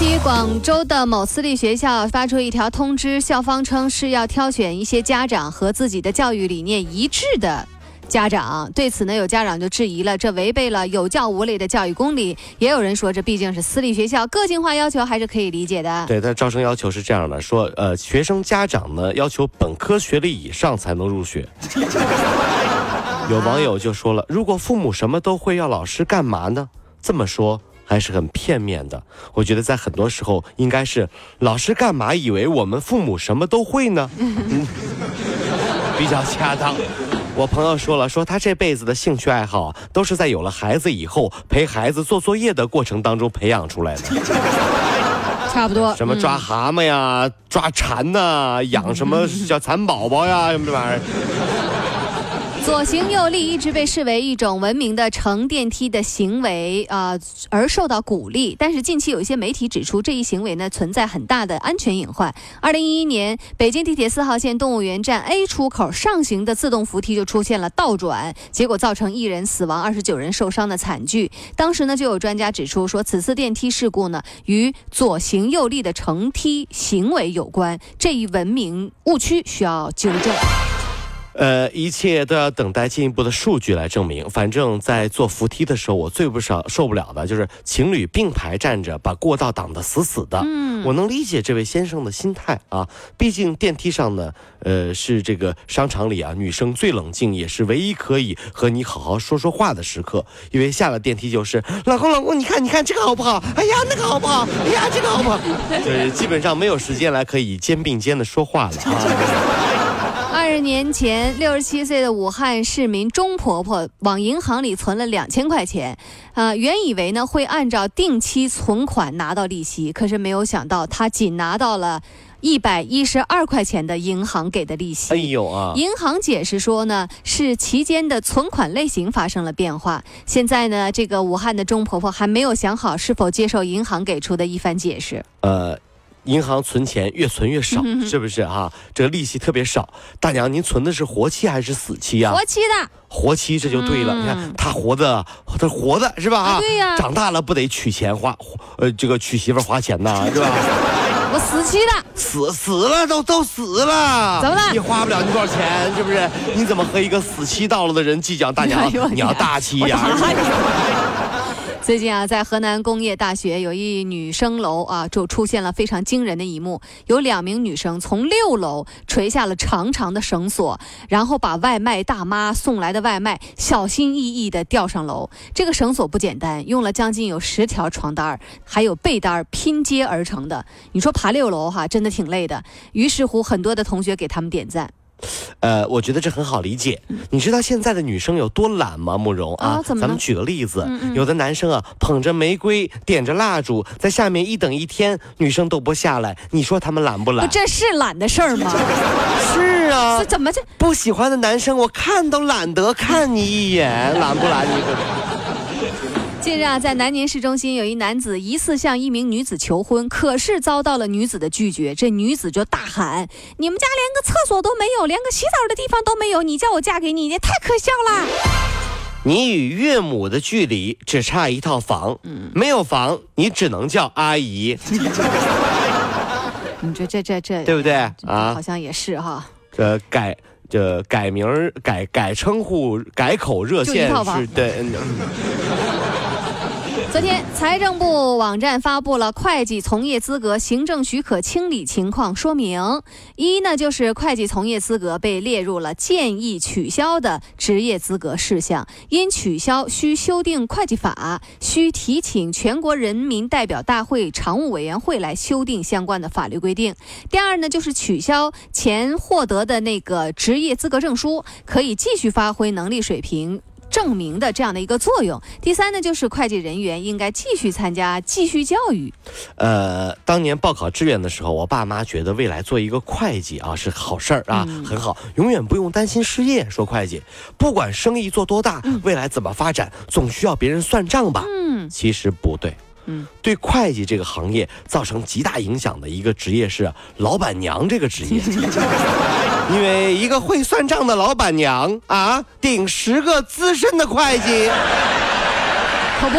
近期，广州的某私立学校发出一条通知，校方称是要挑选一些家长和自己的教育理念一致的家长。对此呢，有家长就质疑了，这违背了有教无类的教育公理。也有人说，这毕竟是私立学校，个性化要求还是可以理解的。对，他招生要求是这样的，说，呃，学生家长呢要求本科学历以上才能入学。有网友就说了，如果父母什么都会，要老师干嘛呢？这么说。还是很片面的，我觉得在很多时候应该是老师干嘛以为我们父母什么都会呢？嗯，比较恰当。我朋友说了，说他这辈子的兴趣爱好都是在有了孩子以后陪孩子做作业的过程当中培养出来的。差不多。什么抓蛤蟆呀，抓蝉呐，养什么小蚕宝宝呀，什么这玩意儿。左行右立一直被视为一种文明的乘电梯的行为啊，而受到鼓励。但是近期有一些媒体指出，这一行为呢存在很大的安全隐患。二零一一年，北京地铁四号线动物园站 A 出口上行的自动扶梯就出现了倒转，结果造成一人死亡、二十九人受伤的惨剧。当时呢，就有专家指出说，此次电梯事故呢与左行右立的乘梯行为有关，这一文明误区需要纠正。呃，一切都要等待进一步的数据来证明。反正，在坐扶梯的时候，我最不少受不了的就是情侣并排站着，把过道挡得死死的。嗯，我能理解这位先生的心态啊，毕竟电梯上呢，呃，是这个商场里啊，女生最冷静，也是唯一可以和你好好说说话的时刻。因为下了电梯就是老公，老公，你看，你看这个好不好？哎呀，那个好不好？哎呀，这个好不好？就是基本上没有时间来可以肩并肩的说话了啊。二十年前，六十七岁的武汉市民钟婆婆往银行里存了两千块钱，啊，原以为呢会按照定期存款拿到利息，可是没有想到她仅拿到了一百一十二块钱的银行给的利息。哎呦啊！银行解释说呢，是期间的存款类型发生了变化。现在呢，这个武汉的钟婆婆还没有想好是否接受银行给出的一番解释。呃。银行存钱越存越少，是不是啊？这个利息特别少。大娘，您存的是活期还是死期呀？活期的。活期这就对了。你看他活的，他活的是吧？啊对呀。长大了不得娶钱花，呃，这个娶媳妇花钱呐，是吧？我死期的。死死了都都死了。怎么了？你花不了你多少钱，是不是？你怎么和一个死期到了的人计较？大娘，你要大气呀。最近啊，在河南工业大学有一女生楼啊，就出现了非常惊人的一幕：有两名女生从六楼垂下了长长的绳索，然后把外卖大妈送来的外卖小心翼翼地吊上楼。这个绳索不简单，用了将近有十条床单还有被单拼接而成的。你说爬六楼哈，真的挺累的。于是乎，很多的同学给他们点赞。呃，我觉得这很好理解。你知道现在的女生有多懒吗？慕容啊，咱们举个例子，有的男生啊，捧着玫瑰，点着蜡烛，在下面一等一天，女生都不下来。你说他们懒不懒？这是懒的事儿吗？是啊。这怎么这不喜欢的男生，我看都懒得看你一眼，懒不懒？你？近日啊，在南宁市中心，有一男子疑似向一名女子求婚，可是遭到了女子的拒绝。这女子就大喊：“你们家连个厕所都没有，连个洗澡的地方都没有，你叫我嫁给你，也太可笑了！你与岳母的距离只差一套房，没有房，你只能叫阿姨。你说这这这对不对啊？好像也是哈。这改这改名改改称呼改口热线是对。昨天，财政部网站发布了会计从业资格行政许可清理情况说明。一呢，就是会计从业资格被列入了建议取消的职业资格事项，因取消需修订会计法，需提请全国人民代表大会常务委员会来修订相关的法律规定。第二呢，就是取消前获得的那个职业资格证书，可以继续发挥能力水平。证明的这样的一个作用。第三呢，就是会计人员应该继续参加继续教育。呃，当年报考志愿的时候，我爸妈觉得未来做一个会计啊是好事儿啊，很好，永远不用担心失业。说会计，不管生意做多大，未来怎么发展，总需要别人算账吧？嗯，其实不对。嗯，对会计这个行业造成极大影响的一个职业是老板娘这个职业，因为一个会算账的老板娘啊，顶十个资深的会计，可不。